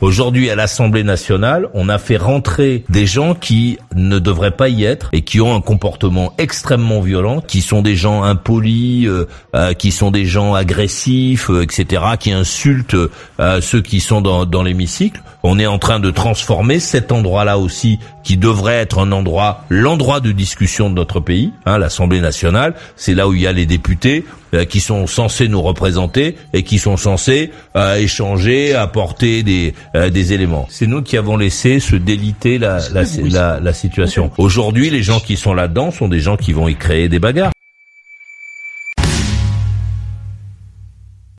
Aujourd'hui, à l'Assemblée nationale, on a fait rentrer des gens qui ne devraient pas y être et qui ont un comportement extrêmement violent, qui sont des gens impolis, euh, euh, qui sont des gens agressifs, euh, etc., qui insultent ceux qui sont dans, dans l'hémicycle. On est en train de transformer cet endroit-là aussi, qui devrait être un endroit, l'endroit de discussion de notre pays, hein, l'Assemblée nationale. C'est là où il y a les députés qui sont censés nous représenter et qui sont censés échanger, apporter des euh, des éléments. C'est nous qui avons laissé se déliter la, la, la, la situation. Aujourd'hui, les gens qui sont là-dedans sont des gens qui vont y créer des bagarres.